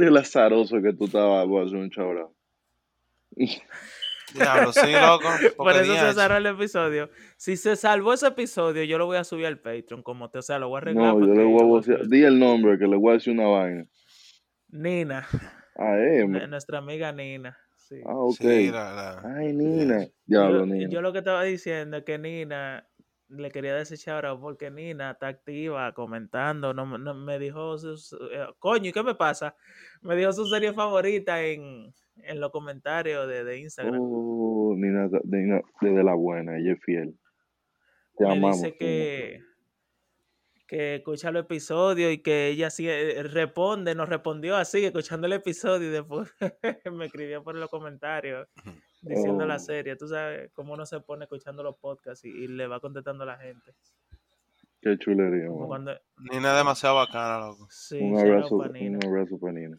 mire el azaroso que tú estabas, voy a hacer un chabrao. Diablo, sí, loco. Por eso se cerró el episodio. Si se salvó ese episodio, yo lo voy a subir al Patreon. Como te, o sea, lo voy a arreglar. No, yo le voy a vocear. Di el nombre que le voy a decir una vaina. Nina. Ah, eh. Nuestra amiga Nina. Sí. Ah, ok. Sí, la- la- Ay, Nina. Diablo, Nina. yo lo que estaba diciendo es que Nina le quería decir shout porque Nina está activa comentando. No, no- me dijo, sus- eh, coño, ¿y qué me pasa? Me dijo su serie favorita en, en los comentarios de, de Instagram. Oh, Nina, Nina, desde la buena, ella es fiel. Te me amamos. dice Nina. que, que escucha los episodios y que ella sí eh, responde, nos respondió así, escuchando el episodio y después me escribió por los comentarios diciendo la Oh. serie. Tú sabes cómo uno se pone escuchando los podcasts y, y le va contestando a la gente. Qué chulería, Como man. cuando, Nina es demasiado bacana, loco. sí, Un abrazo, pa' Nina. un abrazo para Nina.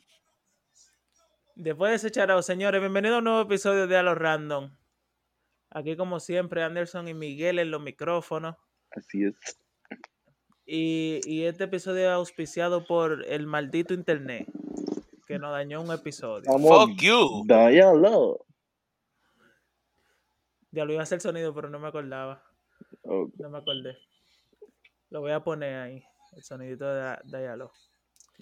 Después de ese charao, señores, bienvenido a un nuevo episodio de A los Random. Aquí, como siempre, Anderson y Miguel en los micrófonos. Así es. Y, y este episodio es auspiciado por el maldito internet que nos dañó un episodio. Vamos, Fuck you. Dialo. Ya lo iba a hacer sonido, pero no me acordaba. No me acordé. Lo voy a poner ahí, el sonidito de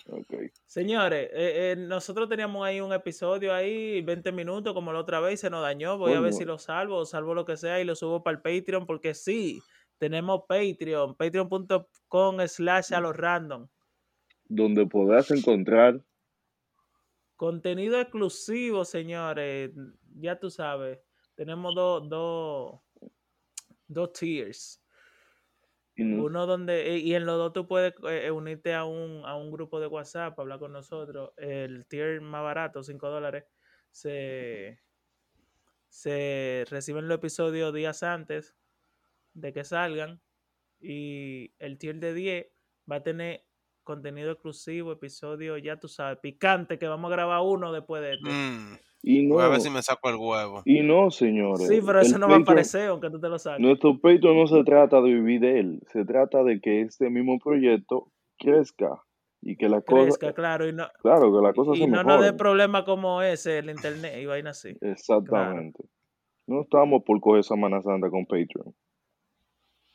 ok. Señores, eh, eh, nosotros teníamos ahí un episodio ahí, 20 minutos, como la otra vez, y se nos dañó. Voy a ver si lo salvo salvo lo que sea y lo subo para el Patreon, porque sí, tenemos Patreon, patreon.com slash a los random. Donde podrás encontrar Contenido exclusivo, señores. Ya tú sabes. Tenemos dos, dos, dos tiers. Uno donde, y en los dos tú puedes eh, unirte a un, a un grupo de WhatsApp para hablar con nosotros. El tier más barato, 5 dólares, se, se reciben los episodios días antes de que salgan. Y el tier de 10 va a tener contenido exclusivo, episodio, ya tú sabes, picante, que vamos a grabar uno después de este. Mm, y no, Voy a ver si me saco el huevo. y no, señores. Sí, pero eso no va a aparecer, aunque tú te lo saques. Nuestro Patreon no se trata de vivir de él, se trata de que este mismo proyecto crezca y que la cosa, Crezca, claro, y no, claro, que la cosa y se no nos dé problemas como ese, el internet y vaina así. Exactamente. No estamos por coger Semana Santa con Patreon.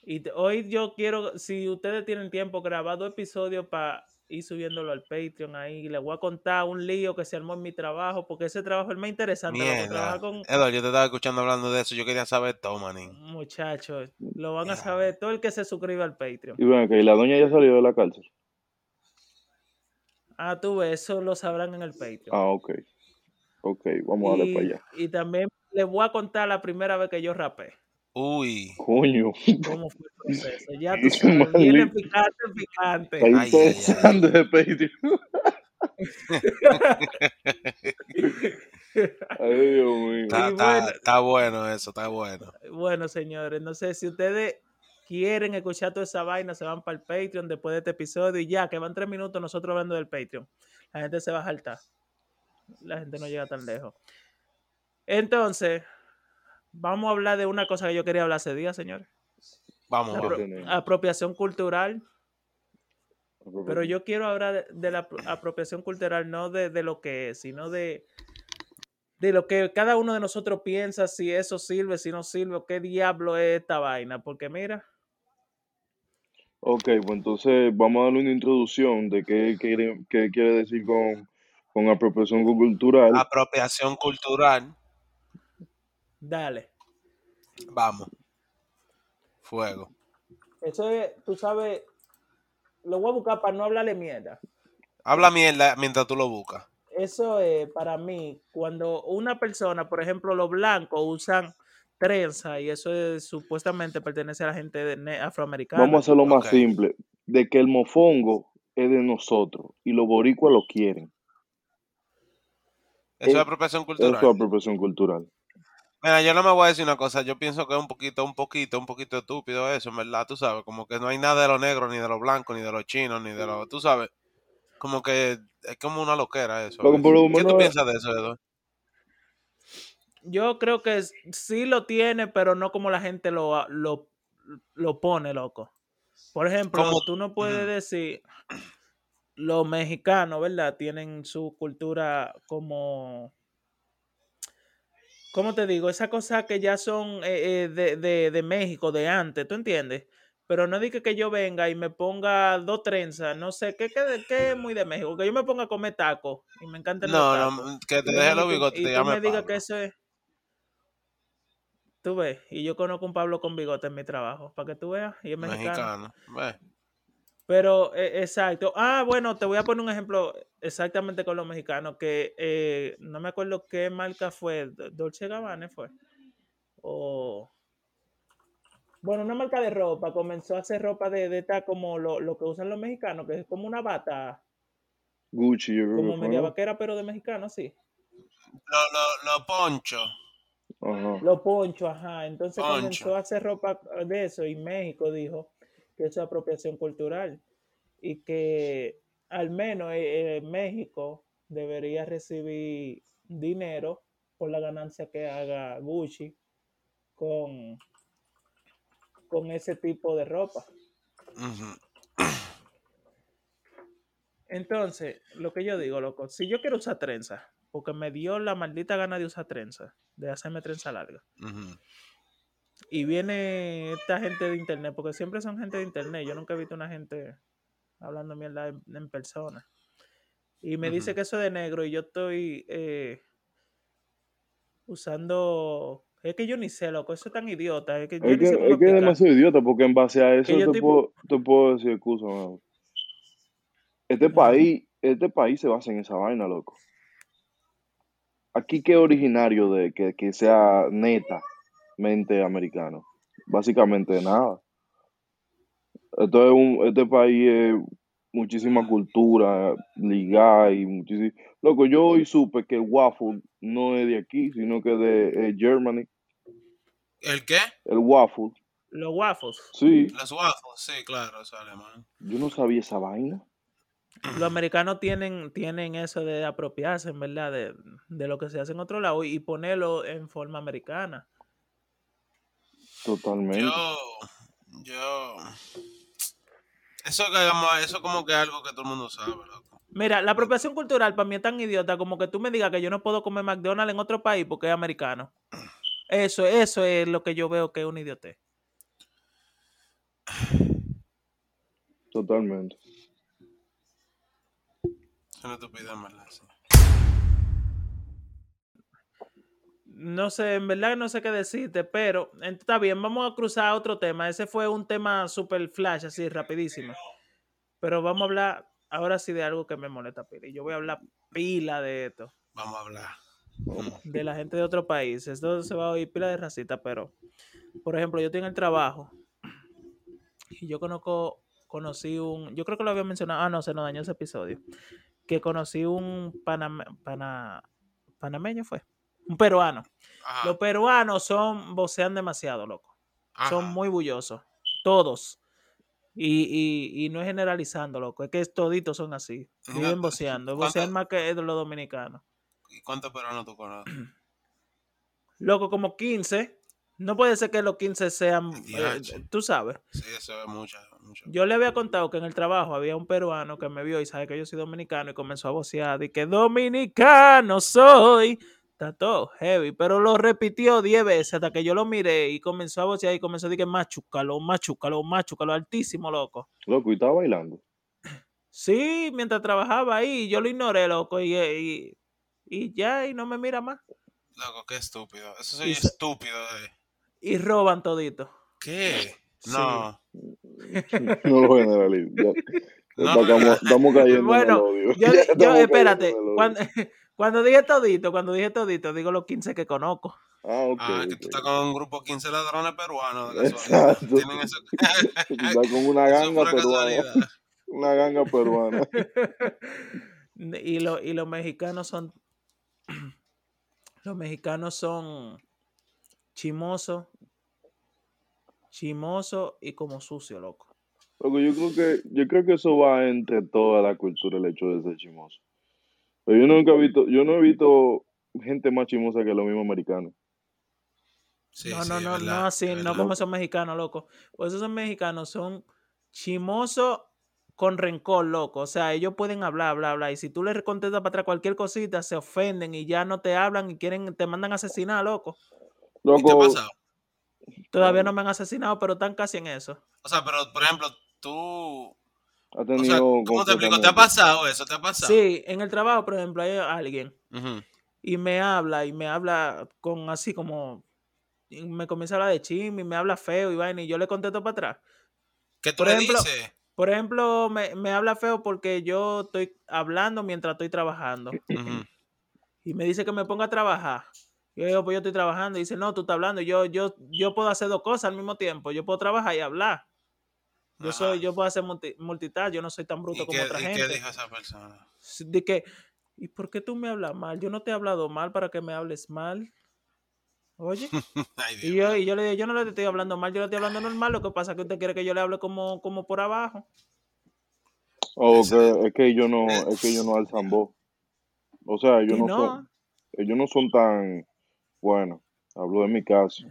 Y hoy yo quiero, si ustedes tienen tiempo, grabar dos episodios para ir subiéndolo al Patreon ahí. Les voy a contar un lío que se armó en mi trabajo, porque ese trabajo es el más interesante. Mierda. con Eduardo, yo te estaba escuchando hablando de eso. Yo quería saber todo, manín. muchachos. Lo van a saber todo el que se suscriba al Patreon. Y bueno, que la doña ya salió de la cárcel. Ah, tú ves, eso lo sabrán en el Patreon. Ah, ok. Ok, vamos a darle para allá. y también les voy a contar la primera vez que yo rapé. Uy. Coño, ¿Cómo fue el proceso? Ya tú sabes, viene picante, picante. está Ay, ay, ay. interesante de Patreon. Ay, Dios mío. Está, Y está- bueno. está bueno eso, está bueno. Bueno, señores, no sé si ustedes quieren escuchar toda esa vaina, se van para el Patreon después de este episodio y ya, que van tres minutos nosotros hablando del Patreon. La gente se va a saltar. La gente no llega tan lejos. Entonces, vamos a hablar de una cosa que yo quería hablar hace días, señores. Vamos, La apropiación cultural. Pero yo quiero hablar de, de la apro- apropiación cultural, no de, de lo que es, sino de, de lo que cada uno de nosotros piensa, si eso sirve, si no sirve, o qué diablo es esta vaina. Porque mira, Ok, pues entonces vamos a darle una introducción de qué quiere, qué quiere decir con, con apropiación cultural. apropiación cultural. Dale. Vamos. Fuego. Eso es, tú sabes, lo voy a buscar para no hablarle mierda. Habla mierda mientras tú lo buscas. Eso es para mí, cuando una persona, por ejemplo, los blancos usan trenza y eso es, supuestamente pertenece a la gente de- afroamericana. Vamos a hacerlo más Ok. simple, de que el mofongo es de nosotros y los boricuas lo quieren. Eso es Eh, apropiación Eso cultural. es apropiación cultural. Mira, yo no me voy a decir una cosa. Yo pienso que es un poquito, un poquito, un poquito estúpido eso, en verdad. Tú sabes, como que no hay nada de los negros, ni de los blancos, ni de los chinos, ni de los. Tú sabes, como que es como una loquera eso. lo ¿Qué tú piensas de eso, Edu? Yo creo que sí lo tiene, pero no como la gente lo, lo, lo pone, loco. Por ejemplo, Como- tú no puedes decir, los mexicanos, ¿verdad? Tienen su cultura como, ¿cómo te digo? Esas cosas que ya son eh, eh, de, de- de México, de antes, ¿tú entiendes? Pero no diga que yo venga y me ponga dos trenzas, no sé, ¿qué, qué, qué es muy de México? Que yo me ponga a comer tacos y me encantan los No, tacos. no, que te deje los bigotes y y tú me digas que eso es... Tú ves, y yo conozco un Pablo con bigote en mi trabajo, para que tú veas, y es mexicano. Mexicano. Pero, eh, exacto. Ah, bueno, te voy a poner un ejemplo exactamente con los mexicanos, que eh, no me acuerdo qué marca fue, Do- Dolce Gabbana fue. O, bueno, una marca de ropa, comenzó a hacer ropa de, de esta como lo, lo que usan los mexicanos, que es como una bata, Gucci, yo creo como media ¿no? vaquera, pero de mexicano, sí. Los lo, lo ponchos. Ajá. Los ponchos, ajá. Entonces Poncho. comenzó a hacer ropa de eso y México dijo que es apropiación cultural y que al menos eh, eh, México debería recibir dinero por la ganancia que haga Gucci con, con ese tipo de ropa. Entonces, lo que yo digo, loco, si yo quiero usar trenza, porque me dio la maldita gana de usar trenza, de hacerme trenza larga. Y viene esta gente de internet, porque siempre son gente de internet, yo nunca he visto una gente hablando mierda en, en persona, y me dice Ujú. que eso de negro y yo estoy eh, usando, es que yo ni sé, loco, eso es tan idiota, es que yo Es que, es que es demasiado idiota porque en base a eso yo te, tipo- puedo, te puedo decir excusa. Este país, este país se basa en esa vaina, loco. Aquí qué originario de que, que sea netamente americano. Básicamente nada. Esto es un, este país es muchísima cultura ligada y muchísimo. Loco, yo hoy supe que el waffle no es de aquí, sino que de eh, Germany. ¿El qué? El waffle. Los waffles, Sí, Los waffles. Sí, claro, eso es alemán. yo no sabía esa vaina. los americanos tienen, tienen eso de apropiarse, en verdad, de, de lo que se hace en otro lado y ponerlo en forma americana. Totalmente. Yo, yo, eso que hagamos, eso como que es algo que todo el mundo sabe, loco. Mira, la apropiación cultural para mí es tan idiota como que tú me digas que yo no puedo comer McDonald's en otro país porque es americano. Eso, eso es lo que yo veo que es un idiotez. Totalmente. Es una estupidez, No sé, en verdad no sé qué decirte, pero está bien, vamos a cruzar a otro tema. Ese fue un tema super flash, así, rapidísimo. Pero vamos a hablar ahora sí de algo que me molesta, pila. Y yo voy a hablar pila de esto. Vamos a hablar. de la gente de otro país. Esto se va a oír pila de racista, pero, por ejemplo, yo tengo el trabajo y yo conozco, conocí un, yo creo que lo había mencionado, ah, no, se nos dañó ese episodio, que conocí un paname- pana- panameño, fue, un peruano. Ajá, Los peruanos son, vocean demasiado, loco. Son muy bullosos, todos. Y, y, y no es generalizando, loco, es que toditos son así. Viven voceando, ¿cuánto- vocean más que los dominicanos. ¿Y cuántos peruanos tú conoces? Loco, como 15. No puede ser que los 15 sean, eh, tú sabes. Sí, eso es mucho, mucho. Yo le había contado que en el trabajo había un peruano que me vio y sabe que yo soy dominicano y comenzó a vocear y que dominicano soy. Está todo heavy, pero lo repitió 10 veces hasta que yo lo miré y comenzó a vocear y comenzó a decir que machúcalo, machúcalo, machúcalo, altísimo, loco. Loco, y estaba bailando. Sí, mientras trabajaba ahí, yo lo ignoré, loco, y, y, y ya, y no me mira más. Loco, qué estúpido. Eso soy Y estúpido. eh. Y roban todito. ¿Qué? Sí. No. No lo generalizo. No, estamos, estamos cayendo en Bueno, el odio. Yo, Ya yo espérate, cayendo en el odio. cuando, cuando dije todito, cuando dije todito, digo los 15 que conozco. Ah, ok. Ah, que tú estás con un grupo de 15 ladrones peruanos. De. Exacto. Tienen eso. Estás con una ganga peruana. casualidad. Una ganga peruana. y, lo- y los mexicanos son. Los mexicanos son chimosos, chimosos y como sucio, loco. Loco, yo creo que, yo creo que eso va entre toda la cultura, el hecho de ser chimoso. Pero yo nunca he visto, yo no he visto gente más chimosa que los mismos americanos. Sí, no, sí, no, no, verdad, no así, no como esos mexicanos, loco. Pues esos mexicanos son chimosos, con rencor, loco. O sea, ellos pueden hablar, bla, bla. Y si tú les contestas para atrás cualquier cosita, se ofenden y ya no te hablan y quieren, te mandan a asesinar, loco. ¿Y te ha Loco, pasado? Todavía no me han asesinado, pero están casi en eso. O sea, pero por ejemplo, tú. Ha O tenido sea, ¿cómo te explico? ¿Te ha pasado eso? ¿Te ha pasado? Sí, en el trabajo, por ejemplo, hay alguien y me habla y me habla con así como y me comienza a hablar de chisme y me habla feo y vaina y yo le contesto para atrás. ¿Qué tú Por le ejemplo, dices? Por ejemplo, me, me habla feo porque yo estoy hablando mientras estoy trabajando y me dice que me ponga a trabajar. Yo digo, pues yo estoy trabajando. Y dice, no, tú estás hablando. Yo, yo, yo puedo hacer dos cosas al mismo tiempo. Yo puedo trabajar y hablar. Yo soy, yo puedo hacer multi- multitask. Yo no soy tan bruto ¿Y como qué, otra y qué gente. dijo esa persona? Sí, De que, ¿y por qué tú me hablas mal? Yo no te he hablado mal para que me hables mal. Oye. Ay, Y yo, y yo le digo, yo no le estoy hablando mal, yo le estoy hablando normal. Lo que pasa es que usted quiere que yo le hable como, como por abajo. O Ese- que es que ellos no, eh, es que ellos no alzan voz. O sea, ellos no no. son, ellos no son tan, bueno, hablo de mi caso.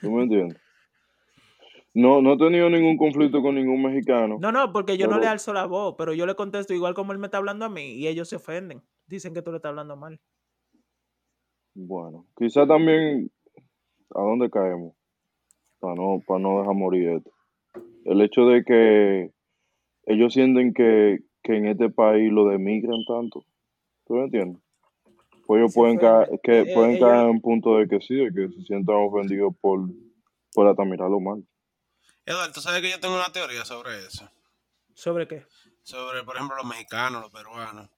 ¿Tú me entiendes? No, no he tenido ningún conflicto con ningún mexicano, No, no, porque yo no le alzo la voz, pero yo le contesto igual como él me está hablando a mí y ellos se ofenden. Dicen que tú le estás hablando mal. bueno, quizá también a dónde caemos para no, para no dejar morir esto. El hecho de que ellos sienten que, que en este país lo demigran tanto. ¿Tú me entiendes? Pues ellos pueden caer, que Eh, pueden caer en punto de que sí, de que se sientan ofendidos por, por hasta mirarlo mal. Eduardo, tú sabes que yo tengo una teoría sobre eso. ¿Sobre qué? Sobre, por ejemplo, los mexicanos, los peruanos.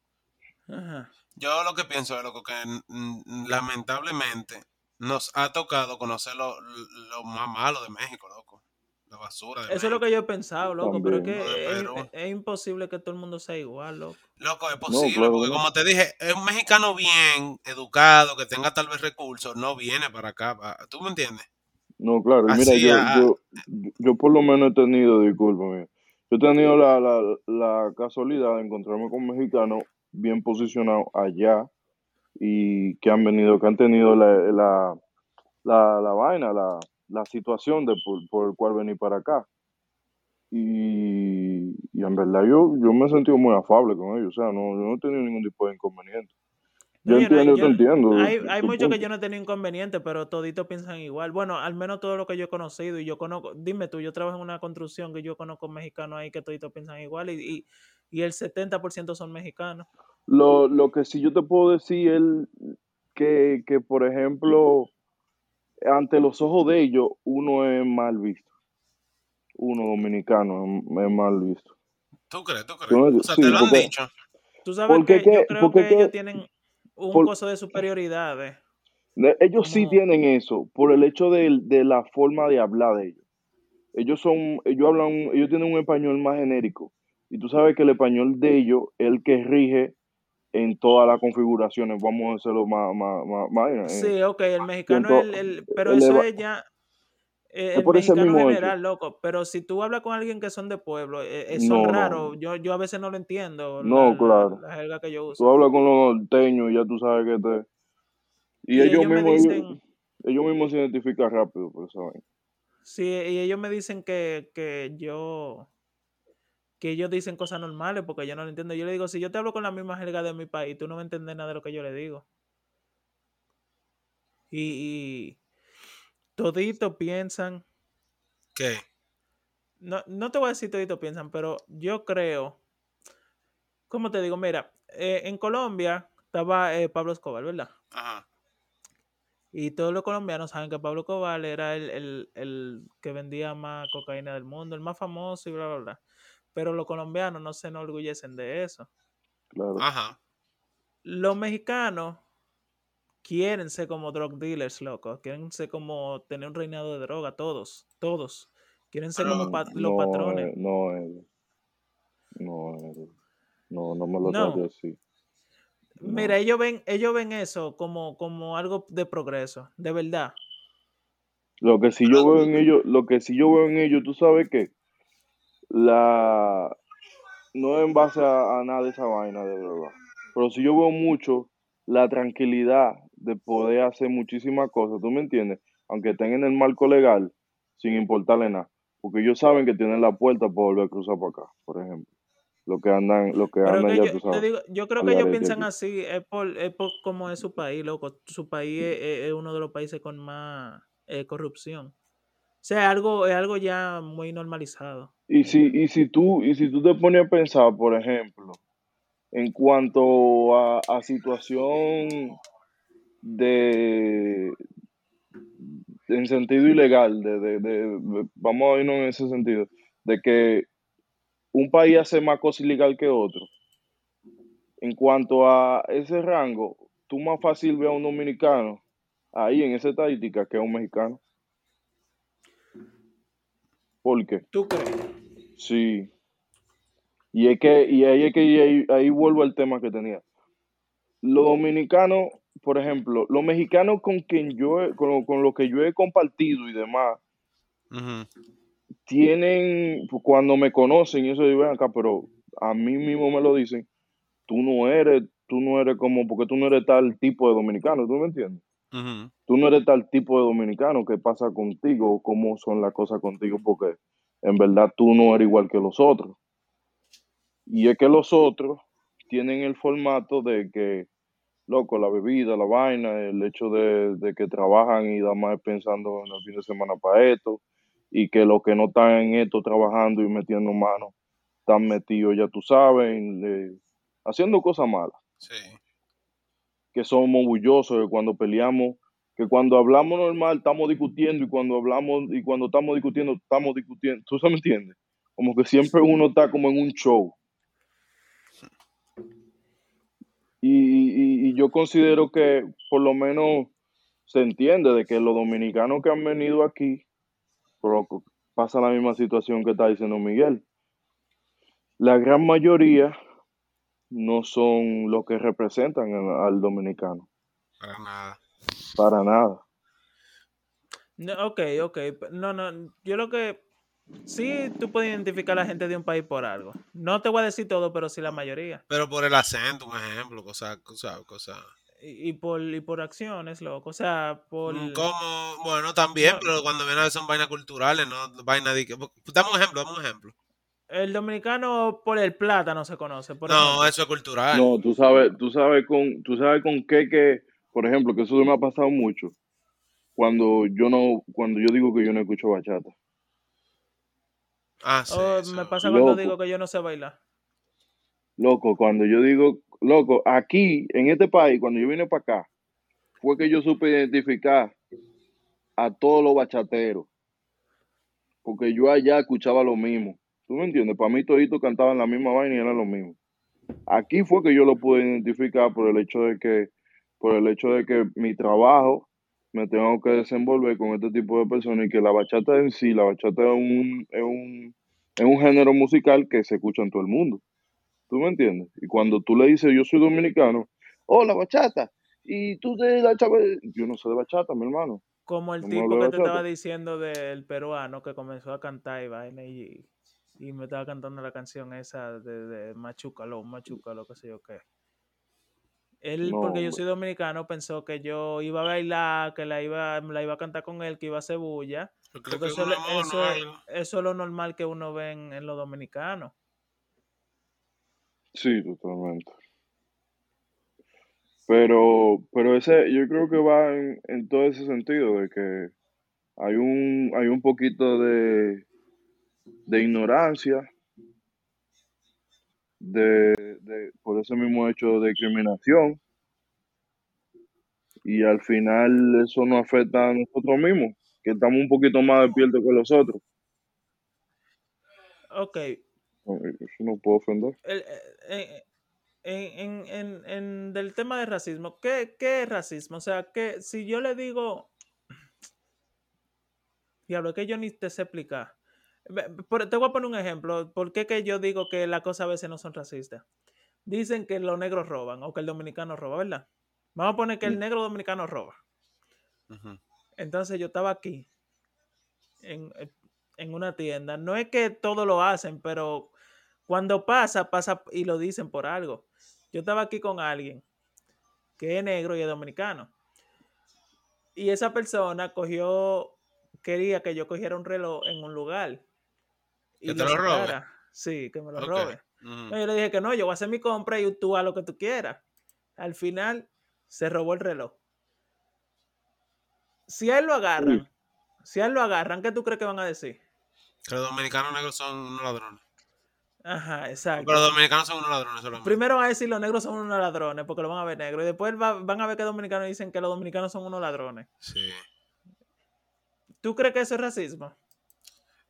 Ajá. Yo lo que pienso es loco, que mm, lamentablemente nos ha tocado conocer lo, lo más malo de México, loco. La basura de Eso es lo que yo he pensado, loco, pero es que Lo es, imposible que todo el mundo sea igual, loco. Loco, es No, posible, claro porque no. como te dije, es un mexicano bien educado, que tenga tal vez recursos, no viene para acá. ¿Tú me entiendes? No, claro, mira, yo, yo, yo por lo menos he tenido, discúlpame, yo he tenido la, la, la casualidad de encontrarme con mexicanos bien posicionados allá y que han venido, que han tenido la, la, la, la vaina, la, la situación de por, por el cual venir para acá. Y, y en verdad yo, yo me he sentido muy afable con ellos, o sea, no, yo no he tenido ningún tipo de inconveniente. Yo no, entiendo, yo yo, te entiendo. hay, hay muchos que yo no he tenido inconveniente, pero toditos piensan igual. Bueno, al menos todo lo que yo he conocido y yo conozco, dime tú, yo trabajo en una construcción que yo conozco mexicanos ahí que toditos piensan igual y, y, y el 70% son mexicanos. Lo, lo que sí yo te puedo decir es que, que, por ejemplo, ante los ojos de ellos, uno es mal visto. Uno dominicano es, es mal visto. ¿Tú crees? ¿Tú ¿Tú crees? O sea, Sí, te lo han porque, dicho. Tú sabes porque que yo creo porque que ellos tienen un por- coso de superioridad, eh, ellos sí tienen eso, por el hecho de, de la forma de hablar de ellos. Ellos son, ellos hablan, ellos tienen un español más genérico. Y tú sabes que el español de ellos es el que rige en todas las configuraciones, vamos a hacerlo más, más, más, más, eh, sí, ok, el mexicano el, el- pero eso es ya eh, es el por ese mexicano mismo general, loco, pero si tú hablas con alguien que son de pueblo, eh, eh, son No, no, yo, yo a veces no lo entiendo, no, la, claro. la jerga que yo Tú hablas con los norteños y ya tú sabes que te... Y Y ellos mismos, dicen, ellos mismos se identifican rápido por vaina. sí, y ellos me dicen que, que yo, que ellos dicen cosas normales porque yo no lo entiendo. Yo le digo, si yo te hablo con la misma jerga de mi país, tú no me entiendes nada de lo que yo le digo. Y, y toditos piensan, ¿Qué? no, no te voy a decir toditos piensan, pero yo creo, ¿cómo te digo? Mira, eh, en Colombia estaba eh, Pablo Escobar, ¿verdad? Ajá. Y todos los colombianos saben que Pablo Escobar era el, el, el que vendía más cocaína del mundo, el más famoso y bla, bla, bla. Pero los colombianos no se enorgullecen de eso. Claro. Ajá. Los mexicanos quieren ser como drug dealers, loco. Quieren ser como tener un reinado de droga, todos, todos. Quieren ser como Pero, pa- los patrones. eh, no, eh, no, eh, no, no me lo No. así. Mira, ellos ven, ellos ven eso como, como algo de progreso, de verdad. Lo que sí pero, yo veo en ellos, lo que sí yo veo en ellos, tú sabes que la no es en base a, a nada de esa vaina de verdad. Pero sí yo veo mucho la tranquilidad de poder hacer muchísimas cosas, ¿tú me entiendes? Aunque estén en el marco legal, sin importarle nada. Porque ellos saben que tienen la puerta para volver a cruzar para acá, por ejemplo. Lo que andan, lo que Pero andan, que ya yo, te digo, yo creo que ellos piensan así, es por, es por cómo es su país, loco. Su país es, uno de los países con más eh, corrupción. O sea, es algo, es algo ya muy normalizado. Y si, y si tú, y si tú te pones a pensar, por ejemplo, en cuanto a, a situación de en sentido ilegal, de, de, de- vamos a irnos en ese sentido, de que un país hace más cosas ilegal que otro. En cuanto a ese rango, tú más fácil ves a un dominicano ahí en esa estadística que a un mexicano. ¿Por qué? ¿Tú crees? Sí. Y es que, y ahí es que ahí, ahí vuelvo al tema que tenía. Los dominicanos, por ejemplo, los mexicanos con quien yo, con, con los que yo he compartido y demás, tienen, pues, cuando me conocen y eso, yo ven acá, pero a mí mismo me lo dicen, tú no eres, tú no eres como, porque tú no eres tal tipo de dominicano, ¿tú me entiendes? Tú no eres tal tipo de dominicano, ¿qué pasa contigo? ¿Cómo son las cosas contigo? Porque en verdad tú no eres igual que los otros. Y es que los otros tienen el formato de que, loco, la bebida, la vaina, el hecho de, de que trabajan y nada más pensando en el fin de semana para esto, y que los que no están en esto trabajando y metiendo mano, están metidos, ya tú sabes, eh, haciendo cosas malas Sí. que somos bullosos, que cuando peleamos, que cuando hablamos normal estamos discutiendo y cuando hablamos y cuando estamos discutiendo estamos discutiendo. ¿Tú se me entiendes? Como que siempre uno está como en un show. Y, y- y yo considero que por lo menos se entiende de que los dominicanos que han venido aquí, pasa la misma situación que está diciendo Miguel. La gran mayoría no son los que representan al- al dominicano, Para nada. para nada. No, ok, ok. No, no. Yo lo que. Sí, tú puedes identificar a la gente de un país por algo. No te voy a decir todo, pero sí la mayoría. Pero por el acento, un ejemplo, cosas, cosas, cosas. Y, y por, y por acciones, loco. O sea, por. Mm, Como, bueno, también, No. pero cuando viene a ver son vainas culturales, no vainas de que. Dame un ejemplo, dame un ejemplo. El dominicano por el plátano se conoce. Por no, ejemplo. eso es cultural. No, tú sabes, tú sabes con, tú sabes con qué que, por ejemplo, que eso me ha pasado mucho. Cuando yo no, cuando yo digo que yo no escucho bachata. Ah, sí. Oh, eso. me pasa cuando Loco. digo que yo no sé bailar. Loco, cuando yo digo, loco, aquí, en este país, cuando yo vine para acá, fue que yo supe identificar a todos los bachateros. Porque yo allá escuchaba lo mismo. ¿Tú me entiendes? Para mí toditos cantaban la misma vaina y era lo mismo. Aquí fue que yo lo pude identificar por el hecho de que, por el hecho de que mi trabajo me tengo que desenvolver con este tipo de personas y que la bachata en sí, la bachata es un, es un, es un género musical que se escucha en todo el mundo. ¿Tú me entiendes? Y cuando tú le dices, yo soy dominicano, oh, la bachata, y tú de la chava, yo no sé de bachata, mi hermano. Como el No tipo que te estaba diciendo del peruano que comenzó a cantar y vaina y, y me estaba cantando la canción esa de, de Machucalo, Machucalo, qué sé yo qué. Él, No, porque yo soy dominicano, pensó que yo iba a bailar, que la iba, la iba a cantar con él, que iba a hacer bulla. Porque que eso, le- eso, es- Algo. eso es lo normal que uno ve en, en los dominicanos. Sí, totalmente. Pero, pero ese, yo creo que va en, en todo ese sentido, de que hay un, hay un poquito de, de ignorancia, de, de, por ese mismo hecho de discriminación, y al final eso nos afecta a nosotros mismos, que estamos un poquito más despiertos que los otros. Ok, Eso no puedo ofender. el- eh, en, en, en, en del tema de racismo, ¿qué, qué es racismo? O sea, que si yo le digo, diablo, que yo ni te sé explicar. Te voy a poner un ejemplo. ¿Por qué que yo digo que las cosas a veces no son racistas? Dicen que los negros roban o que el dominicano roba, ¿verdad? Vamos a poner que el negro dominicano roba. Entonces yo estaba aquí en, en una tienda. No es que todo lo hacen, pero cuando pasa, pasa y lo dicen por algo. Yo estaba aquí con alguien que es negro y es dominicano. Y esa persona cogió, quería que yo cogiera un reloj en un lugar. Y ¿Que te lo robe? Sí, que me lo Ok. robe. No, yo le dije que no, yo voy a hacer mi compra y tú haz lo que tú quieras. Al final, se robó el reloj. Si a él lo agarran, si a él lo agarran, ¿qué tú crees que van a decir? Que los dominicanos negros son unos ladrones. Ajá, exacto. Pero los dominicanos son unos ladrones solamente. Primero van a decir los negros son unos ladrones porque lo van a ver negro. Y después va- van a ver que dominicanos dicen que los dominicanos son unos ladrones. Sí. ¿Tú crees que eso es racismo?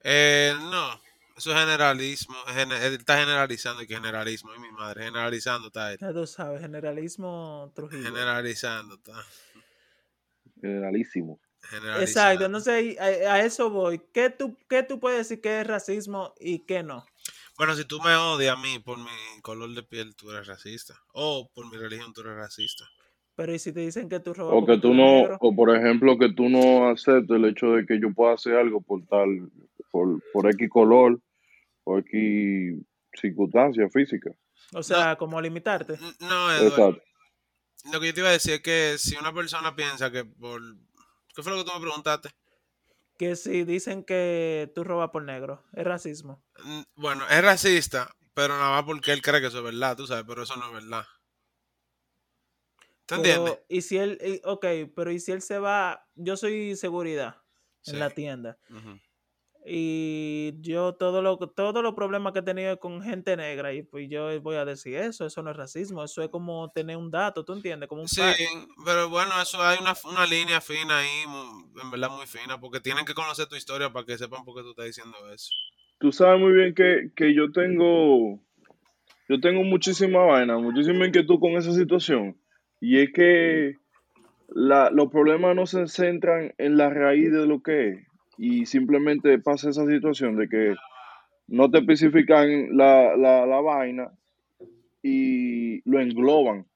Eh, no, eso es generalismo. él está generalizando y que generalismo. Y mi madre, generalizando está él. Ya tú sabes, generalismo Trujillo. Generalizando está. Generalísimo. Exacto, entonces a, a eso voy. ¿Qué tú, ¿Qué tú puedes decir que es racismo y qué no? Bueno, si tú me odias a mí por mi color de piel, tú eres racista. O por mi religión, tú eres racista. Pero ¿y si te dicen que tú robas O que tú no, negro? o por ejemplo que tú no aceptes el hecho de que yo pueda hacer algo por tal, por, por X color, por X circunstancia física. O sea, como limitarte. No, Eduardo. Exacto. Lo que yo te iba a decir es que si una persona piensa que por... ¿Qué fue lo que tú me preguntaste? Que si dicen que tú robas por negro, es racismo. Bueno, es racista, pero nada más porque él cree que eso es verdad, tú sabes, pero eso no es verdad. ¿Tú Pero, entiendes? y si él, ok, pero y si él se va, yo soy seguridad en Sí. la tienda. Y yo todo lo, todos los problemas que he tenido con gente negra, y pues yo voy a decir eso, eso no es racismo, eso es como tener un dato, ¿tú entiendes? Como un Sí, pero bueno, eso hay una, una línea fina ahí, en verdad muy fina, porque tienen que conocer tu historia para que sepan por qué tú estás diciendo eso. Tú sabes muy bien que, que yo tengo, yo tengo muchísima vaina, muchísima inquietud con esa situación. Y es que la, los problemas no se centran en la raíz de lo que es. Y simplemente pasa esa situación de que no te especifican la, la, la vaina y lo engloban.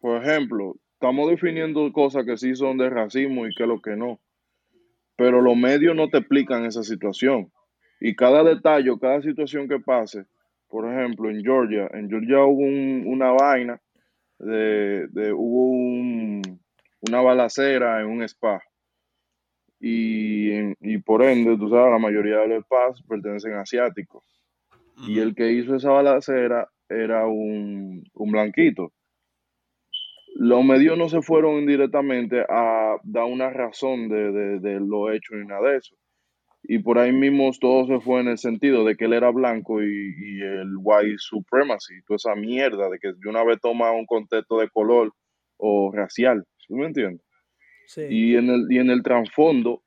Por ejemplo, estamos definiendo cosas que sí son de racismo y que lo que no. Pero los medios no te explican esa situación. Y cada detalle, cada situación que pase, por ejemplo, en Georgia, en Georgia hubo un- una vaina, de, de- hubo un- una balacera en un spa. Y, en- y por ende, tú sabes, la mayoría de los spas pertenecen a asiáticos. Y el que hizo esa balacera era un, un blanquito. Los medios no se fueron indirectamente a dar una razón de, de, de lo hecho ni nada de eso. Y por ahí mismo todo se fue en el sentido de que él era blanco y, y el white supremacy, toda esa mierda de que de una vez toma un contexto de color o racial. ¿Sí me entiendes? Sí. Y en el, y en el trasfondo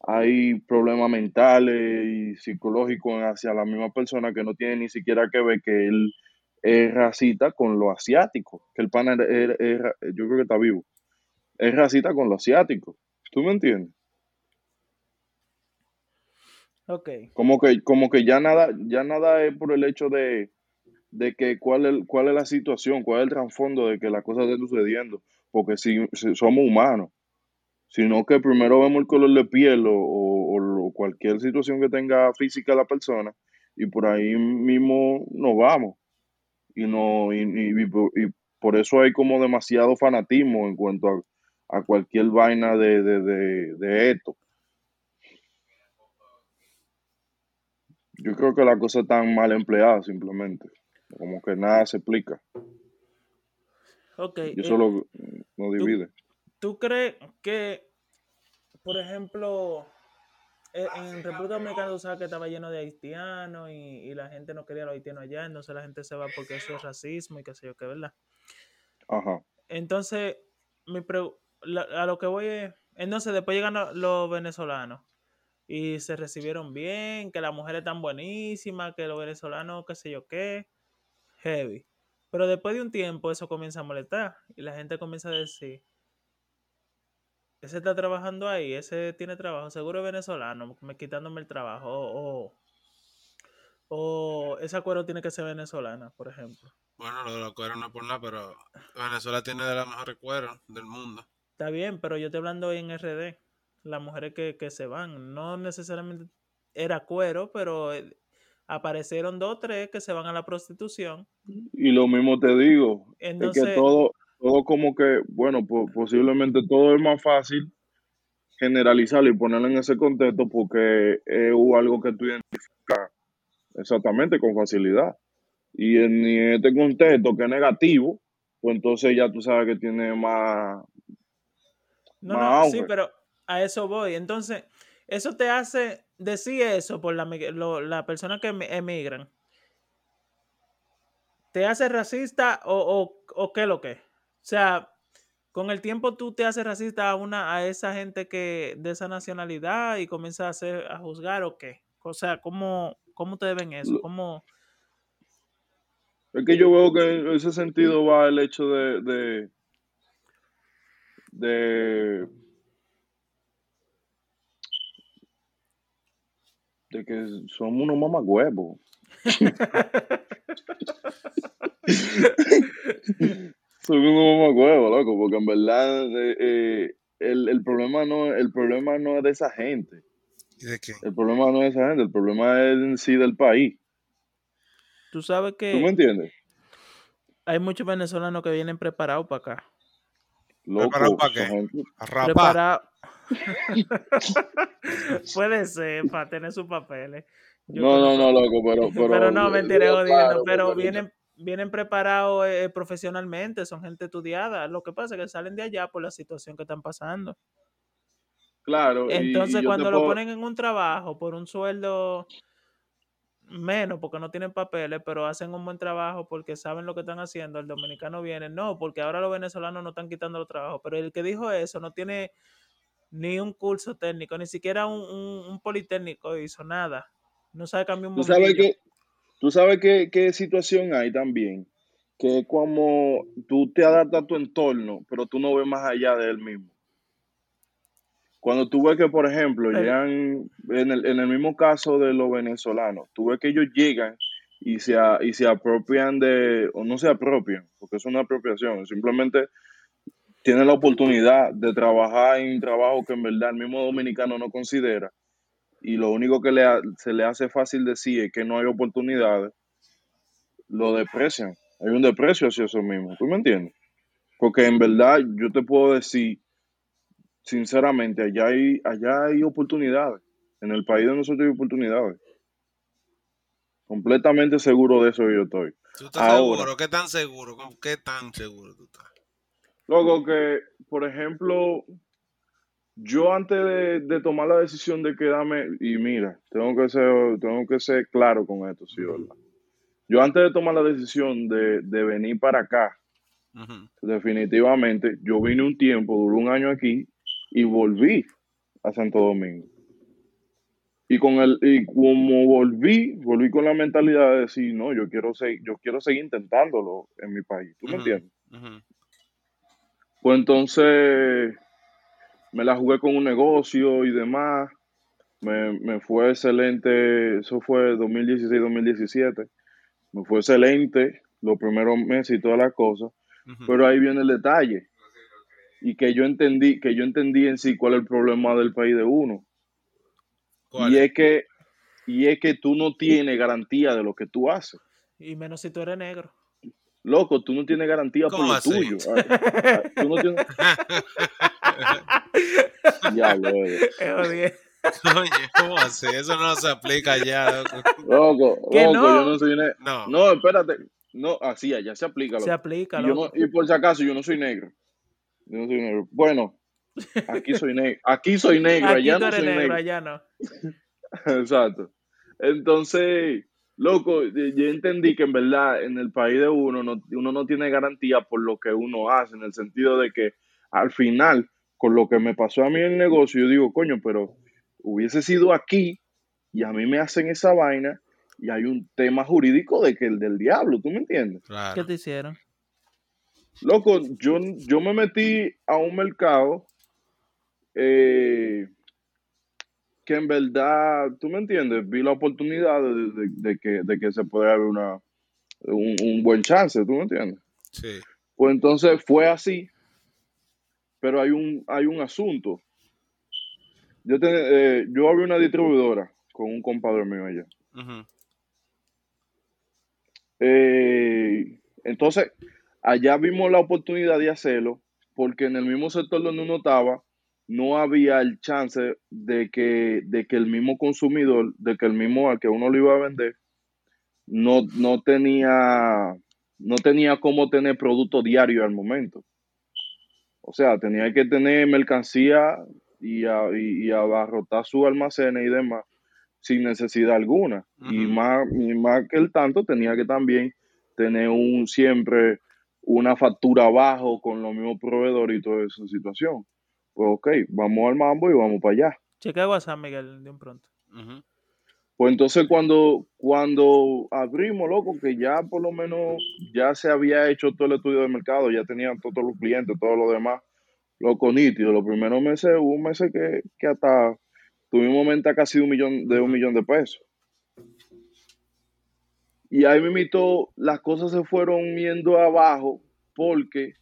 hay problemas mentales y psicológicos hacia la misma persona que no tiene ni siquiera que ver que él es racista con lo asiático, que el pana es- es- yo creo que está vivo, es racista con lo asiático. ¿Tú me entiendes? Ok. Como que, como que ya nada, ya nada es por el hecho de, de que cuál es, cuál es la situación, cuál es el trasfondo de que las cosas estén sucediendo, porque si, si somos humanos, sino que primero vemos el color de piel o, o- o lo- cualquier situación que tenga física la persona y por ahí mismo nos vamos. Y, no, y, y- y por- eso hay como demasiado fanatismo en cuanto a, a cualquier vaina de, de, de, de esto. Yo creo que la cosa está mal empleada simplemente. Como que nada se explica. Ok. Y eh, eso lo, nos divide. ¿Tú crees que, por ejemplo, eh, en República Dominicana tú sabes que estaba lleno de haitianos y, y la gente no quería a los haitianos allá, entonces la gente se va porque eso es racismo y qué sé yo qué, ¿verdad? Ajá. Entonces, mi pregu- la- a lo que voy es, entonces después llegan lo- los venezolanos y se recibieron bien, que las mujeres están buenísimas, que los venezolanos qué sé yo qué, heavy. Pero después de un tiempo eso comienza a molestar y la gente comienza a decir, ese está trabajando ahí, ese tiene trabajo, seguro es venezolano, me quitándome el trabajo, o, o, o ese cuero tiene que ser venezolana, por ejemplo. Bueno, lo de los cueros no es por nada, pero Venezuela tiene de los mejores cueros del mundo. Está bien, pero yo estoy hablando en RD, las mujeres que, que se van, no necesariamente era cuero, pero eh, aparecieron dos o tres que se van a la prostitución. Y lo mismo te digo, es que Entonces, todo, todo como que, bueno, po- posiblemente todo es más fácil generalizarlo y ponerlo en ese contexto porque es algo que tú identificas exactamente, con facilidad. Y en, este contexto que es negativo, pues entonces ya tú sabes que tiene más, No, más no, sí, pero a eso voy. Entonces, eso te hace decir eso por la, lo- la persona que emi- emigran. ¿Te hace racista o, o, o qué lo que? O sea, con el tiempo tú te haces racista a una a esa gente que de esa nacionalidad y comienzas a hacer a juzgar o qué. O sea, ¿cómo, cómo te ven eso? ¿Cómo? Es que yo veo que en ese sentido va el hecho de, de, de, de que somos unos mamagüevos. Somos unos mamagüevos, loco, porque en verdad eh, el, el problema no el problema no es de esa gente. ¿Y de qué? El problema no es de esa gente, el problema es en sí del país. Tú sabes ¿Tú me que entiendes? hay muchos venezolanos que vienen preparados para acá. Loco, ¿Preparado para qué? gente- A rapar. Preparado. Puede ser, para tener sus papeles. Yo No, no, no, loco, pero... Pero, Pero, no, mentira, claro, pero porque- vienen, vienen preparados eh, profesionalmente, son gente estudiada. Lo que pasa es que salen de allá por la situación que están pasando. Claro, Entonces, y cuando lo ponen en un trabajo por un sueldo menos, porque no tienen papeles, pero hacen un buen trabajo porque saben lo que están haciendo, el dominicano viene. No, porque ahora los venezolanos no están quitando los trabajos. Pero el que dijo eso no tiene ni un curso técnico, ni siquiera un, un- un politécnico hizo nada. No sabe cambiar un Tú sabes bombillo. que, tú sabes qué, qué situación hay también, que es como tú te adaptas a tu entorno, pero tú no ves más allá de él mismo. Cuando tú ves que, por ejemplo, llegan, en el, en el mismo caso de los venezolanos, tú ves que ellos llegan y se, a- y se apropian de, o no se apropian, porque es una apropiación, simplemente tienen la oportunidad de trabajar en un trabajo que en verdad el mismo dominicano no considera y lo único que le ha- se le hace fácil decir es que no hay oportunidades, lo desprecian. Hay un desprecio hacia eso mismo, ¿tú me entiendes? Porque en verdad yo te puedo decir, sinceramente, allá hay, allá hay oportunidades. En el país de nosotros hay oportunidades. Completamente seguro de eso yo estoy. ¿Tú estás Ahora. seguro? ¿Qué tan seguro? ¿Cómo- ¿Qué tan seguro tú estás? Luego que, por ejemplo, yo antes de, de tomar la decisión de quedarme, y mira, tengo que ser, tengo que ser claro con esto, sí, ¿verdad? Yo antes de tomar la decisión de, de venir para acá, definitivamente, yo vine un tiempo, duró un año aquí, y volví a Santo Domingo. Y con el, y como volví, volví con la mentalidad de decir, no, yo quiero seguir, yo quiero seguir intentándolo en mi país. ¿Tú me entiendes? Pues entonces me la jugué con un negocio y demás. Me, me fue excelente, eso fue 2016-2017. Me fue excelente los primeros meses y todas las cosas. Pero ahí viene el detalle. Y que yo entendí, que yo entendí en sí cuál es el problema del país de uno. ¿Cuál Y es? que, y es que tú no tienes garantía de lo que tú haces. Y menos si tú eres negro. Loco, tú no tienes garantía por ¿Cómo lo así? tuyo. Ah, ah, tú no tienes... Es jodido. Oye, ¿cómo así? Eso no se aplica ya, loco. Loco, loco, no. yo no soy negro. No. No, espérate. No, así allá se aplica. Se loco. aplica, Y, yo loco. no- y por si acaso, yo no soy negro. Yo no soy negro. Bueno, aquí soy negro. Aquí soy negro, Aquí allá tú no eres soy negro, negro. allá no. Exacto. Entonces, loco, yo yo entendí que en verdad en el país de uno, no, uno no tiene garantía por lo que uno hace, en el sentido de que al final, con lo que me pasó a mí en el negocio, yo digo, coño, pero hubiese sido aquí y a mí me hacen esa vaina y hay un tema jurídico de que el del diablo, ¿tú me entiendes? ¿Qué te hicieron? Loco, yo, yo me metí a un mercado eh, que en verdad, tú me entiendes, vi la oportunidad de, de- de que, de que se puede haber una, un, un buen chance, tú me entiendes. Sí. Pues entonces fue así, pero hay un, hay un asunto. Yo, te- eh, yo abrí una distribuidora con un compadre mío allá. Eh, entonces, allá vimos la oportunidad de hacerlo, porque en el mismo sector donde uno estaba, no había el chance de que, de que el mismo consumidor, de que el mismo al que uno le iba a vender, no, no tenía no tenía cómo tener producto diario al momento. O sea, tenía que tener mercancía y, a- y- y abarrotar sus almacenes y demás sin necesidad alguna. Y más, y más que el tanto, tenía que también tener un siempre una factura abajo con los mismos proveedores y toda esa situación. Pues ok, vamos al mambo y vamos para allá. Chequea WhatsApp, Miguel, de un pronto. Pues entonces cuando, cuando abrimos, loco, que ya por lo menos ya se había hecho todo el estudio de mercado, ya tenían todos los clientes, todo lo demás, loco, nítido. Los primeros meses, hubo meses que, que hasta tuvimos venta casi un millón, de un millón de pesos. Y ahí mismo las cosas se fueron yendo abajo porque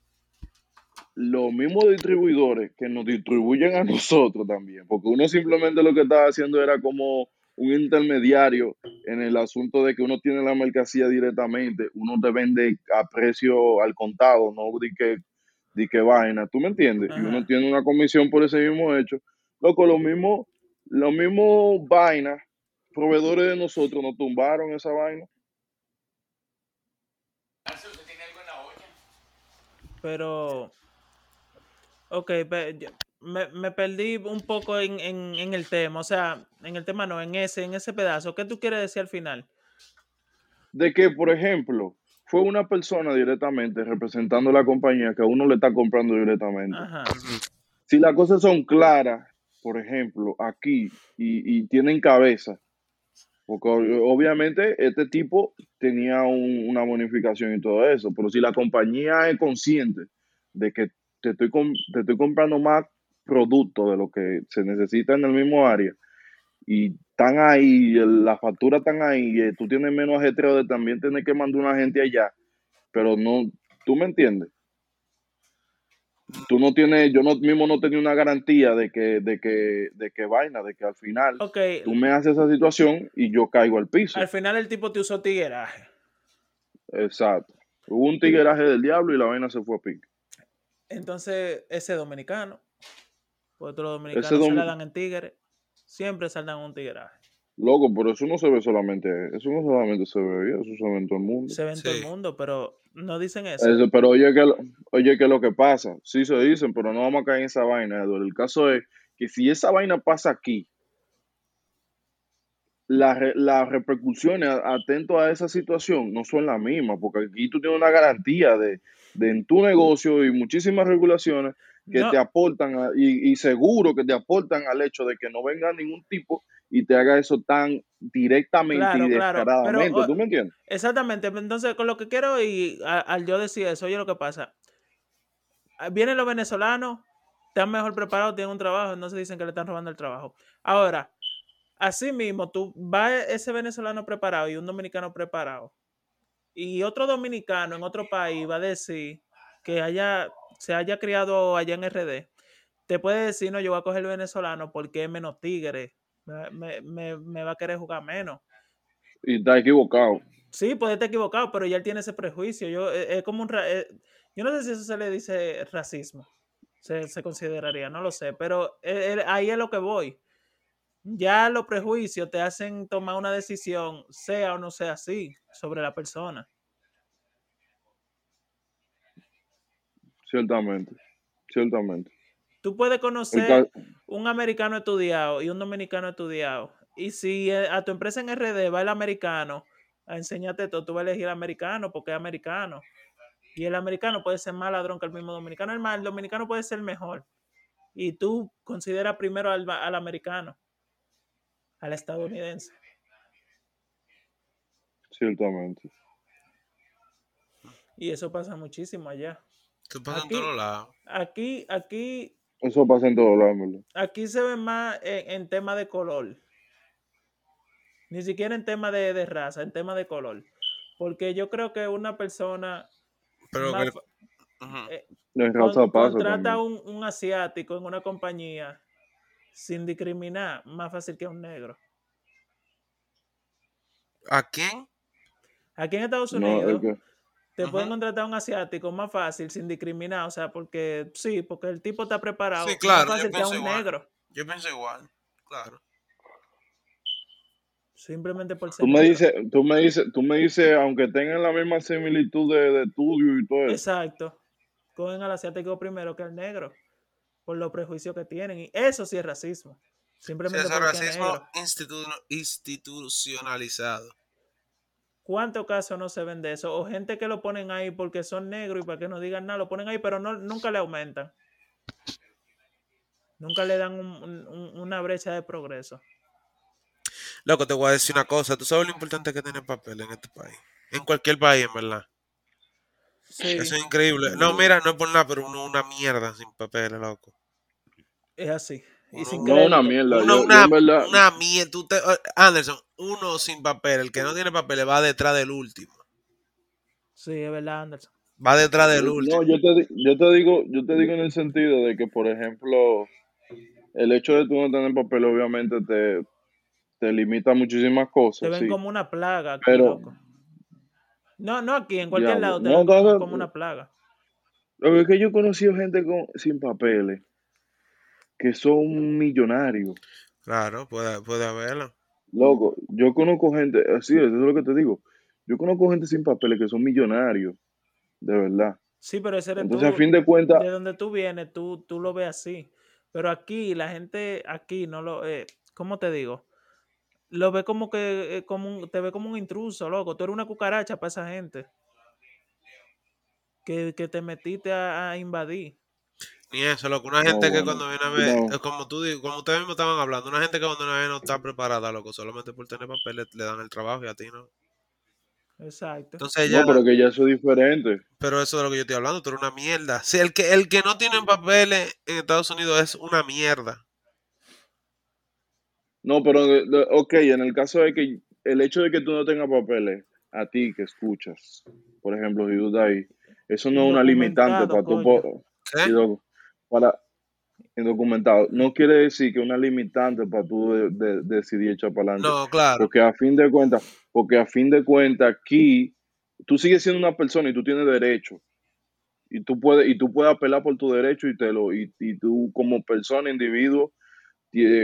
los mismos distribuidores que nos distribuyen a nosotros también, porque uno simplemente lo que estaba haciendo era como un intermediario en el asunto de que uno tiene la mercancía directamente, uno te vende a precio al contado, no di que, di que vaina, ¿tú me entiendes? Y uno tiene una comisión por ese mismo hecho. Loco, los mismos, los mismos vainas, proveedores de nosotros nos tumbaron esa vaina. Pero, ok, pe- yo- me, me perdí un poco en, en, en el tema, o sea, en el tema no, en ese, en ese pedazo. ¿Qué tú quieres decir al final? de que, por ejemplo, fue una persona directamente representando la compañía que a uno le está comprando directamente. Ajá. Si las cosas son claras, por ejemplo, aquí, y, y tienen cabeza, porque ob- obviamente este tipo tenía un- una bonificación y todo eso, pero si la compañía es consciente de que te estoy, com- te estoy comprando más producto de lo que se necesita en el mismo área, y están ahí, las facturas están ahí, eh, tú tienes menos ajetreo de también tener que mandar una gente allá, pero no, tú me entiendes. Tú no tienes, yo no, mismo no tenía una garantía de que, de que, de que vaina, de que al final tú me haces esa situación y yo caigo al piso. al final el tipo te usó tigueraje. Exacto. Hubo un tigueraje del diablo y la vaina se fue a pique. Entonces, ese dominicano, pues todos los dominicanos Ese se la dan en tigre, siempre saldan un tigueraje. Loco, pero eso no se ve solamente, eso no solamente se ve eso se ve en todo el mundo. Se ve en todo el mundo, pero no dicen eso. Eso, pero oye que, lo- oye, que lo que pasa, sí se dicen, pero no vamos a caer en esa vaina, Eduardo. El caso es que si esa vaina pasa aquí, las las repercusiones atento a esa situación no son las mismas, porque aquí tú tienes una garantía de, de en tu negocio y muchísimas regulaciones que No, te aportan a- y, y seguro que te aportan al hecho de que no venga ningún tipo y te haga eso tan directamente Claro, y claro, pero, descaradamente, ¿tú me entiendes? exactamente. Entonces, con lo que quiero y a- al yo decir eso, oye lo que pasa. Ah, Vienen los venezolanos, están mejor preparados, tienen un trabajo, no se dicen que le están robando el trabajo. Ahora, así mismo, tú vas ese venezolano preparado y un dominicano preparado, y otro dominicano en otro país va a decir que haya, se haya criado allá en RD, te puede decir, no, yo voy a coger el venezolano porque es menos tigre, me, me- me- va a querer jugar menos. Y está equivocado. Sí, puede estar equivocado, pero ya él tiene ese prejuicio. Yo, eh, es como un ra- eh, yo no sé si eso se le dice racismo, se, se consideraría, no lo sé, pero eh, eh, ahí es lo que voy. Ya los prejuicios te hacen tomar una decisión, sea o no sea así, sobre la persona. Ciertamente, ciertamente. Tú puedes conocer un americano estudiado y un dominicano estudiado. Y si eh, a tu empresa en RD va el americano a enseñarte todo, tú vas a elegir el americano porque es americano. Y el americano puede ser más ladrón que el mismo dominicano. El, el dominicano puede ser mejor. Y tú consideras primero al, al americano, al estadounidense. ciertamente. Y eso pasa muchísimo allá. Pasas en Aquí, todos lados. aquí, aquí, Eso pasa en todos lados, en aquí se ve más en, en tema de color. Ni siquiera en tema de, de raza, en tema de color. Porque yo creo que una persona Pero más que- eh, En con- raza pasa contrata un, un asiático en una compañía sin discriminar, más fácil que un negro. ¿A quién? Aquí en Estados Unidos te pueden contratar a un asiático más fácil, sin discriminar, o sea, porque sí, porque el tipo está preparado, Sí, más claro, yo fácil que a pienso un igual. negro. Yo pienso igual, claro. Simplemente por ser Tú me dices, tú me dices, tú me dices, aunque tengan la misma similitud de, de estudio y todo eso. Exacto. Cogen al asiático primero que al negro. Por los prejuicios que tienen. Y eso sí es racismo. Sí, Simplemente porque es racismo negro. institu- institucionalizado. ¿Cuántos casos no se ven de eso? O gente que lo ponen ahí porque son negros y para que no digan nada, lo ponen ahí, pero no, nunca le aumentan. Nunca le dan un- un- un- una brecha de progreso. Loco, te voy a decir una cosa. Tú sabes lo importante que tiene papel en este país. En cualquier país, en verdad. Sí, Eso es increíble. No, mira, no es por nada, pero uno una mierda sin papeles, loco. es así. Y sin No una mierda. Uno yo- una, verdad- una mierda. Tú te- eh, Anderson, uno sin papel. El que no tiene papeles va detrás del último. Sí, es verdad, Anderson. Va detrás del último. No, yo te, yo te digo, yo te digo en el sentido de que, por ejemplo, el hecho de tú no tener papel obviamente te, te limita muchísimas Te cosas, ven sí. como una plaga aquí, Pero- loco. No, no aquí, en cualquier lado te No, ven como, no, no. como una plaga. Lo que es que yo he conocido gente con, sin papeles que son millonarios. Claro, puede, puede haberlo. Loco, yo conozco gente, así es, eso es lo que te digo. Yo conozco gente sin papeles que son millonarios, de verdad. Sí, pero ese eres Entonces, tú. a fin de cuentas, de donde tú vienes, tú, tú lo ves así. Pero aquí, la gente aquí no lo, eh, ¿cómo te digo? Lo ve como que, eh, como un- te ve como un intruso, loco. Tú eres una cucaracha para esa gente. Que, que te metiste a, a invadir. Ni eso, loco. Una No, gente que bueno, cuando viene a ver, no. eh, como tú como ustedes mismos estaban hablando, una gente que cuando viene a ver no está preparada, loco. Solamente por tener papeles le dan el trabajo y a ti no. Exacto. Entonces ya, no, pero que ya eso es diferente. pero eso de lo que yo estoy hablando, tú eres una mierda. Si el que, el que no tiene papeles en Estados Unidos es una mierda. No, pero, ok, en el caso de que el hecho de que tú no tengas papeles, a ti que escuchas, por ejemplo, si tú estás ahí, eso no es una limitante para tú, loco, para indocumentado. No quiere decir que una limitante para tú de- de- decidir echar para adelante. No, claro. Porque a fin de cuentas, porque a fin de cuentas aquí tú sigues siendo una persona y tú tienes derecho. Y tú puedes, y tú puedes apelar por tu derecho y te lo, y, y tú como persona, individuo,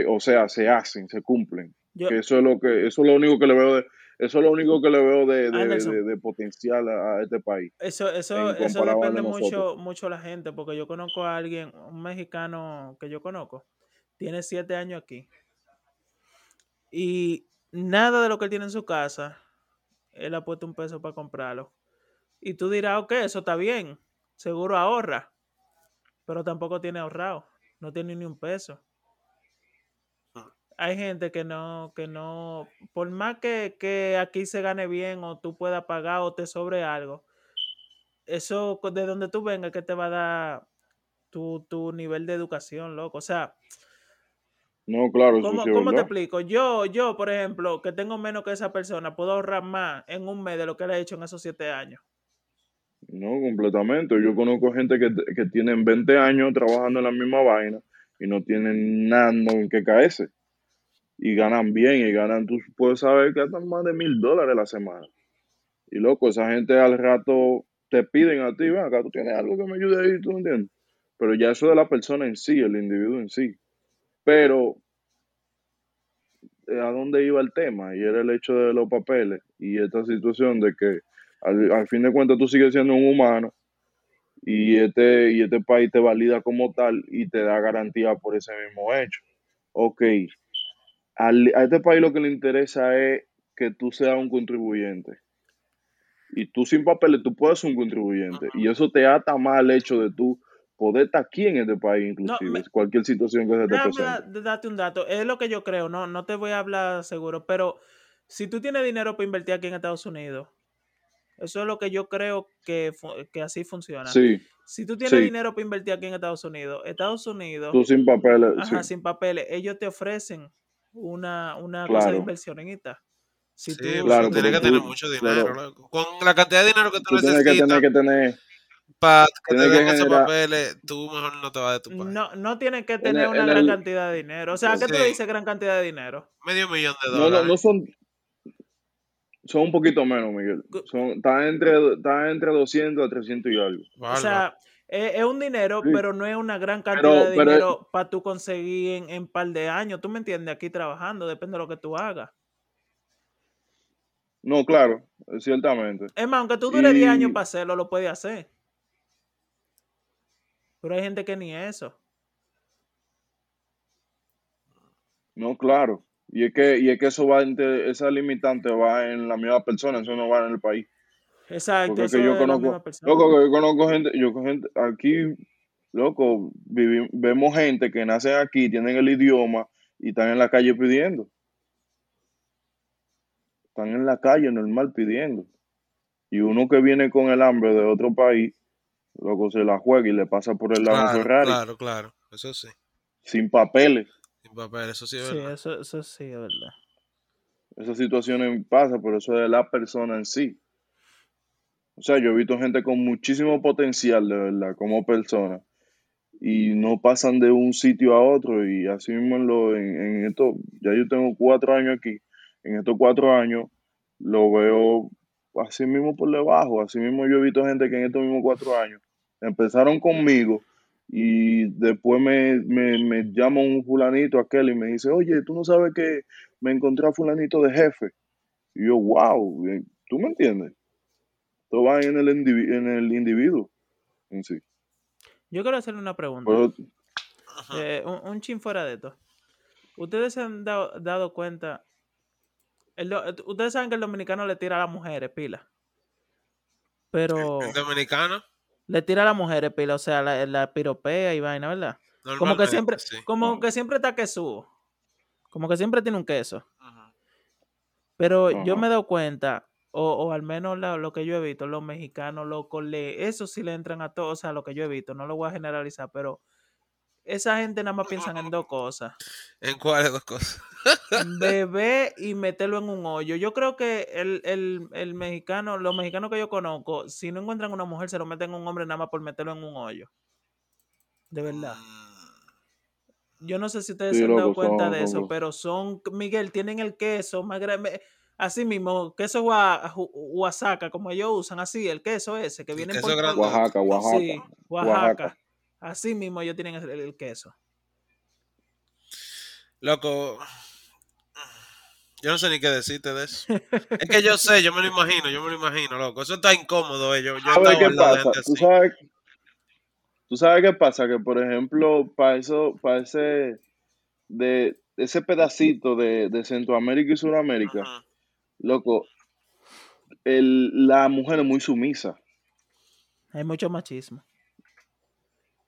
o sea, se hacen, se cumplen. Yo, Que eso es lo que, eso es lo único que le veo de, eso es lo único que le veo de, de, de- de potencial a, a este país. Eso, eso, eso depende de mucho, mucho la gente, porque yo conozco a alguien, un mexicano que yo conozco, tiene siete años aquí. Y nada de lo que él tiene en su casa, él ha puesto un peso para comprarlo. Y tú dirás, ok, eso está bien, seguro ahorra, pero tampoco tiene ahorrado, no tiene ni un peso. Hay gente que no, que no, por más que, que aquí se gane bien o tú puedas pagar o te sobre algo, eso de donde tú vengas que te va a dar tu, tu nivel de educación, loco. O sea, No, claro, ¿cómo, sí cómo te explico? Yo, yo, por ejemplo, que tengo menos que esa persona, puedo ahorrar más en un mes de lo que él ha hecho en esos siete años. No, completamente. Yo conozco gente que, que tienen 20 años trabajando en la misma vaina y no tienen nada en que caerse. Y ganan bien y ganan, tú puedes saber que gastan más de mil dólares la semana. Y loco, esa gente al rato te piden a ti, ven acá, tú tienes algo que me ayude ahí, tú entiendes. Pero ya eso de la persona en sí, el individuo en sí. Pero, eh, ¿a dónde iba el tema? Y era el hecho de los papeles y esta situación de que al, al fin de cuentas tú sigues siendo un humano y este, y este país te valida como tal y te da garantía por ese mismo hecho. Ok, al- a este país lo que le interesa es que tú seas un contribuyente. Y tú sin papeles, tú puedes ser un contribuyente. Y eso te ata más al hecho de tú poder estar aquí en este país, inclusive, me- cualquier situación que se te presente. da- darte un dato. Es lo que yo creo, no, no te voy a hablar seguro, pero si tú tienes dinero para invertir aquí en Estados Unidos, eso es lo que yo creo que, que así funciona. Sí, Si tú tienes sí. dinero para invertir aquí en Estados Unidos, Estados Unidos, tú sin papeles, ajá, sí. sin papeles, ellos te ofrecen una, una cosa de Claro. inversionista. Si Sí, tú, Claro, tienes que tener tú- mucho claro. dinero, loco. Con la cantidad de dinero que tú, Tú tienes que necesitas tener que tener, para que te tienes que den esos papeles, tú mejor no te vas de tu país. no, no tienes que en tener el, una en gran el, cantidad de dinero. O sea, ¿a qué tú Sí, dices gran cantidad de dinero? medio millón de no, no, dólares. no son, son un poquito menos, Miguel. Gu- Son, está entre, está entre 200 a 300 y algo. O Bárbaro. sea, es, es un dinero, Sí. pero no es una gran Pero, cantidad de pero, dinero para tú conseguir en, en par de años. ¿Tú me entiendes? Aquí trabajando, depende de lo que tú hagas. No, claro, ciertamente. Es más, aunque tú dure 10 años Y- para hacerlo, lo puedes hacer. Pero hay gente que ni eso. No, claro. Y es que, y es que eso va entre, esa limitante va en la misma persona, eso no va en el país. Exacto, Porque yo conozco, loco, que yo conozco gente, yo conozco gente, aquí, loco, vivi- vemos gente que nacen aquí, tienen el idioma y están en la calle pidiendo. Están en la calle normal pidiendo. Y uno que viene con el hambre de otro país, loco, se la juega y le pasa por el lado Claro, Ferrari, claro, claro. Eso sí. sin papeles. Sin papel, eso sí es Sí, verdad. eso, eso sí es verdad. Esas situaciones pasan, pero eso es de la persona en sí. O sea, yo he visto gente con muchísimo potencial, de verdad, como persona, y no pasan de un sitio a otro, y así mismo lo, en, en esto, ya yo tengo cuatro años aquí, en estos cuatro años lo veo así mismo por debajo, así mismo yo he visto gente que en estos mismos cuatro años empezaron conmigo y después me, me, me llama un fulanito aquel y me dice, oye, tú no sabes que me encontré a fulanito de jefe. Y yo, wow, ¿tú me entiendes? Todo va en el, indivi- en el individuo en sí. Yo quiero hacerle una pregunta. Pero. Eh, un, un chin fuera de esto. Ustedes se han dado, dado cuenta. el ustedes saben que el dominicano le tira a las mujeres pila. Pero El dominicano, le tira a las mujeres pila, o sea, la, la piropea y vaina, ¿verdad? Como que siempre, sí. como que siempre está quesudo. Como que siempre tiene un queso. Ajá. Pero yo me he dado cuenta, o, o al menos la- lo que yo he visto, los mexicanos, locos, le, eso sí le entran a todos, o sea, lo que yo he visto, no lo voy a generalizar, pero esa gente nada más piensan en dos cosas. ¿En cuáles dos cosas? beber y meterlo en un hoyo. Yo creo que el, el, el mexicano, los mexicanos que yo conozco, si no encuentran una mujer, se lo meten a un hombre nada más por meterlo en un hoyo. De verdad. Mm, Yo no sé si ustedes Sí, se han dado cuenta son- de eso, los- pero son, Miguel, tienen el queso más grande. Así mismo, queso Oaxaca, como ellos usan, así, el queso ese que viene queso por grande. Oaxaca, Oaxaca. Sí, Oaxaca. Oaxaca. Así mismo ellos tienen el, el queso. Loco, yo no sé ni qué decirte de eso. es que yo sé, yo me lo imagino, yo me lo imagino, loco. Eso está incómodo, eh. Yo, ¿Tú sabes, tú sabes qué pasa? Que, por ejemplo, para eso, para ese, de, ese pedacito de, de Centroamérica y Sudamérica. Loco, el, la mujer es muy sumisa. Hay mucho machismo.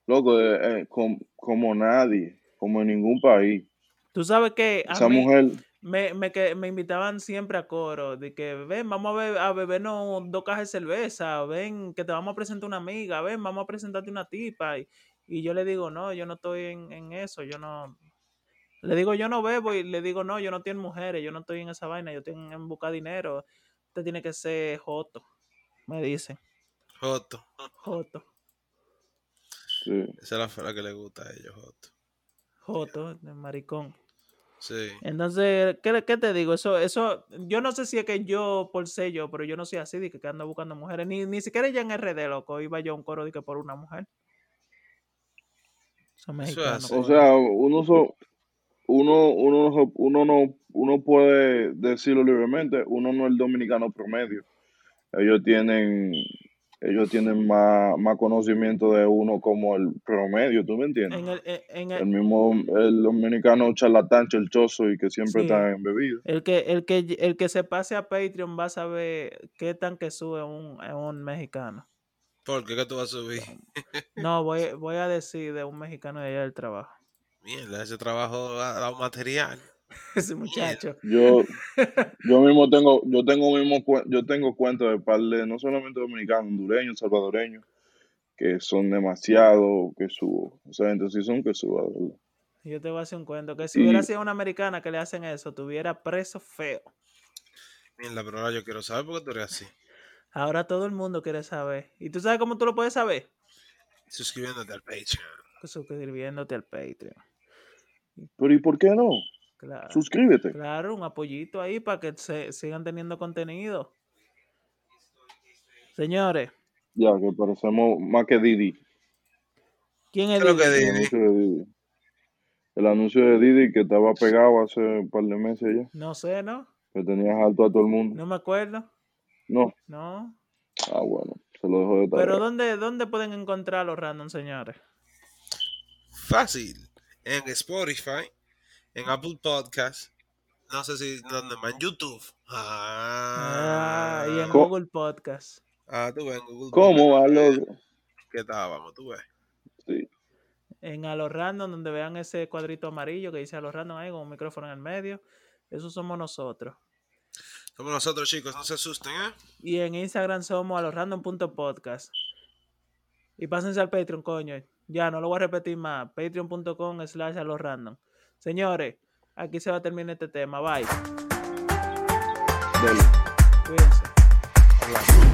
Loco, eh, eh, com- como nadie, como en ningún país. Tú sabes que a Esa mí, mujer, me, me, que, me invitaban siempre a coro, de que ven, vamos a, be- a bebernos dos cajas de cerveza, ven, que te vamos a presentar una amiga, ven, vamos a presentarte una tipa. Y, y yo le digo, no, yo no estoy en, en eso, yo no... Le digo, yo no bebo y le digo, no, yo no en mujeres, yo no estoy en esa vaina, yo estoy en, buscar dinero. Usted tiene que ser joto, me dicen, Joto. joto, sí. Esa es la frase que le gusta a ellos, Joto. joto, de maricón. Sí. Entonces, ¿qué, qué te digo? Eso, eso, yo no sé si es que yo por ser yo, pero yo no soy así de que, ando buscando mujeres. Ni, ni siquiera ya en RD, loco, iba yo a un coro de que por una mujer. Son Eso es mexicanos. así. O sea, uno, so- uno, uno, no- uno no, uno puede decirlo libremente, uno no es el dominicano promedio. Ellos tienen, ellos tienen más, más conocimiento de uno como el promedio, ¿tú me entiendes? en el, en, en el, El mismo, el dominicano charlatán, chelchoso y que siempre Sí. está en bebida. el que, el, que, el que se pase a Patreon va a saber qué tan que sube un, un mexicano. ¿Por qué? ¿Qué tú vas a subir? No, voy, voy a decir de un mexicano de allá del trabajo. Mierda, ese trabajo ha dado material. Ese muchacho. Yo, yo mismo tengo, yo tengo mismo, yo tengo cuentos de par de, no solamente dominicanos, hondureños, salvadoreños, que son demasiado que subo. O sea, entonces sí son que subo, verdad. Yo te voy a hacer un cuento. Que si Y- hubiera sido una americana que le hacen eso, tuviera preso feo. Mierda, pero ahora yo quiero saber por qué tú eres así. Ahora todo el mundo quiere saber. ¿Y tú sabes cómo tú lo puedes saber? Suscribiéndote al Patreon. Suscribiéndote al Patreon. Pero ¿y por qué no? Claro, Suscríbete. claro, un apoyito ahí para que se sigan teniendo contenido. Señores, Ya, que parecemos más que Didi. ¿quién ¿Qué es lo que Didi? El Didi? anuncio de Didi. El anuncio de Didi que estaba pegado hace un par de meses ya. No sé, ¿no? Que tenías alto a todo el mundo. No me acuerdo. No. No. Ah, bueno. Se lo dejo de tarea. Pero ¿dónde, ¿dónde pueden encontrar los random, señores? Fácil. En Spotify, en Apple Podcast. No sé si dónde más. En YouTube. Ah, Ah, y en Google Podcast. Ah, tú ves en Google. ¿Cómo va, Podcast. loco? ¿Qué tal? Vamos, tú ves. Sí. En a los random, donde vean ese cuadrito amarillo que dice a los random ahí con un micrófono en el medio. Esos somos nosotros. Somos nosotros, chicos. No se asusten, ¿eh? Y en Instagram somos a los random.podcast. Y pásense al Patreon, coño. Ya, no lo voy a repetir más. Patreon.com slash a los random. Señores, aquí se va a terminar este tema. Bye. Dale. Cuídense.